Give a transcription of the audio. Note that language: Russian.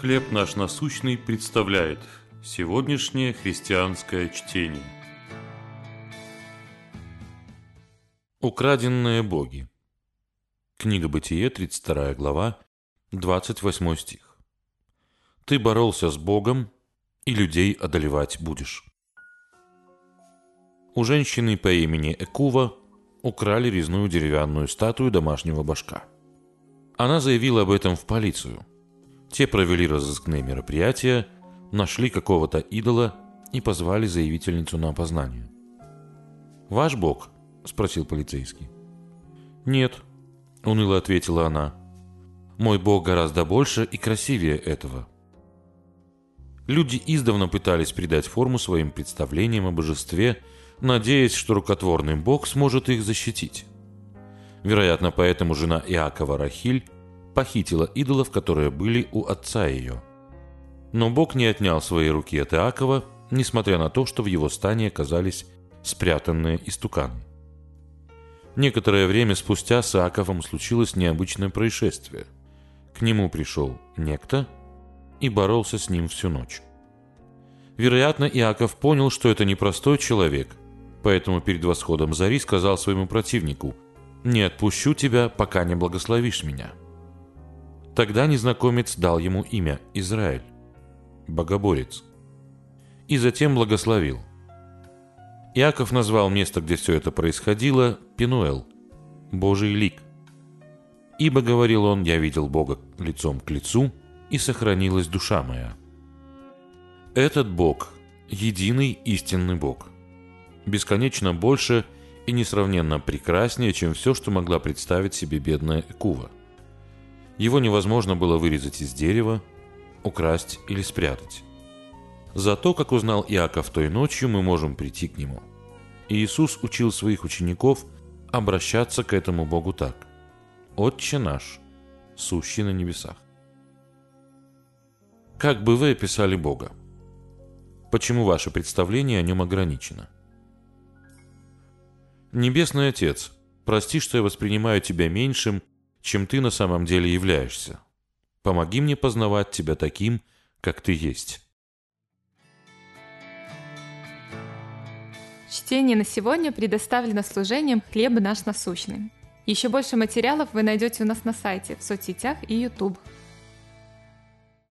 «Хлеб наш насущный» представляет сегодняшнее христианское чтение. Украденные боги. Книга Бытие, 32 глава, 28 стих. «Ты боролся с Богом, и людей одолевать будешь». У женщины по имени Экува украли резную деревянную статую домашнего башка. Она заявила об этом в полицию – те провели разыскные мероприятия, нашли какого-то идола и позвали заявительницу на опознание. «Ваш бог?» – спросил полицейский. «Нет», – уныло ответила она. «Мой бог гораздо больше и красивее этого». Люди издавна пытались придать форму своим представлениям о божестве, надеясь, что рукотворный бог сможет их защитить. Вероятно, поэтому жена Иакова Рахиль похитила идолов, которые были у отца ее. Но Бог не отнял свои руки от Иакова, несмотря на то, что в его стане оказались спрятанные истуканы. Некоторое время спустя с Иаковом случилось необычное происшествие. К нему пришел некто и боролся с ним всю ночь. Вероятно, Иаков понял, что это непростой человек, поэтому перед восходом зари сказал своему противнику «Не отпущу тебя, пока не благословишь меня». Тогда незнакомец дал ему имя Израиль, богоборец, и затем благословил. Иаков назвал место, где все это происходило, Пенуэл, Божий лик. «Ибо, — говорил он, — я видел Бога лицом к лицу, и сохранилась душа моя». Этот Бог — единый истинный Бог. Бесконечно больше и несравненно прекраснее, чем все, что могла представить себе бедная Экува — его невозможно было вырезать из дерева, украсть или спрятать. Зато, как узнал Иаков той ночью, мы можем прийти к нему. И Иисус учил своих учеников обращаться к этому Богу так. «Отче наш, сущий на небесах». Как бы вы описали Бога? Почему ваше представление о нем ограничено? Небесный Отец, прости, что я воспринимаю тебя меньшим чем ты на самом деле являешься. Помоги мне познавать тебя таким, как ты есть. Чтение на сегодня предоставлено служением «Хлеб наш насущный». Еще больше материалов вы найдете у нас на сайте, в соцсетях и YouTube.